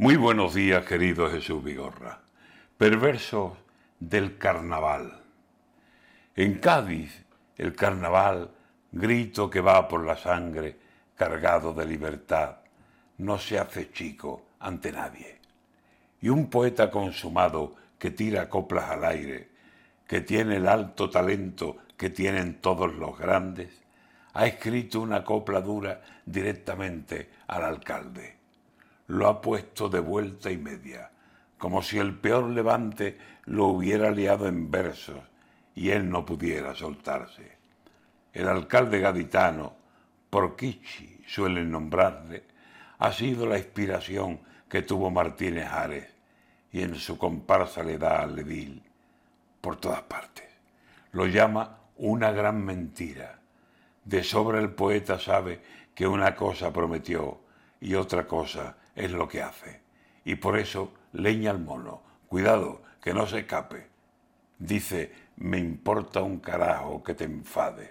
Muy buenos días, querido Jesús Vigorra. Perversos del carnaval. En Cádiz, el carnaval, grito que va por la sangre, cargado de libertad, no se hace chico ante nadie. Y un poeta consumado que tira coplas al aire, que tiene el alto talento que tienen todos los grandes, ha escrito una copla dura directamente al alcalde lo ha puesto de vuelta y media, como si el peor levante lo hubiera liado en versos y él no pudiera soltarse. El alcalde gaditano, por Kichi suelen nombrarle, ha sido la inspiración que tuvo Martínez Ares y en su comparsa le da al edil por todas partes. Lo llama una gran mentira. De sobra el poeta sabe que una cosa prometió y otra cosa es lo que hace. Y por eso leña al mono. Cuidado, que no se escape. Dice, me importa un carajo que te enfades.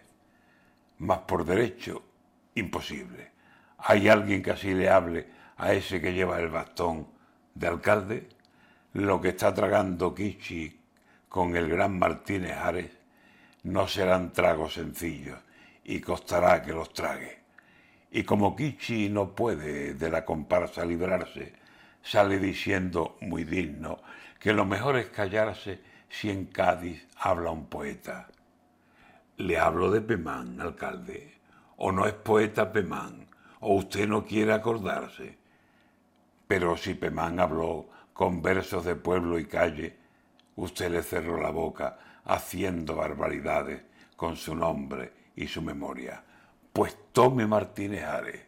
Mas por derecho, imposible. ¿Hay alguien que así le hable a ese que lleva el bastón de alcalde? Lo que está tragando Kichi con el gran Martínez Ares no serán tragos sencillos y costará que los trague. Y como Kichi no puede de la comparsa librarse, sale diciendo muy digno que lo mejor es callarse si en Cádiz habla un poeta. Le hablo de Pemán, alcalde. O no es poeta Pemán, o usted no quiere acordarse. Pero si Pemán habló con versos de pueblo y calle, usted le cerró la boca haciendo barbaridades con su nombre y su memoria. Pues tome Martínez Ares.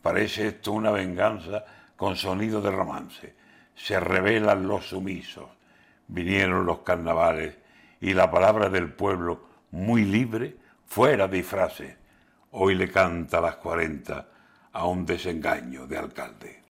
Parece esto una venganza con sonido de romance. Se revelan los sumisos. Vinieron los carnavales y la palabra del pueblo, muy libre, fuera de disfraces. Hoy le canta a las cuarenta a un desengaño de alcalde.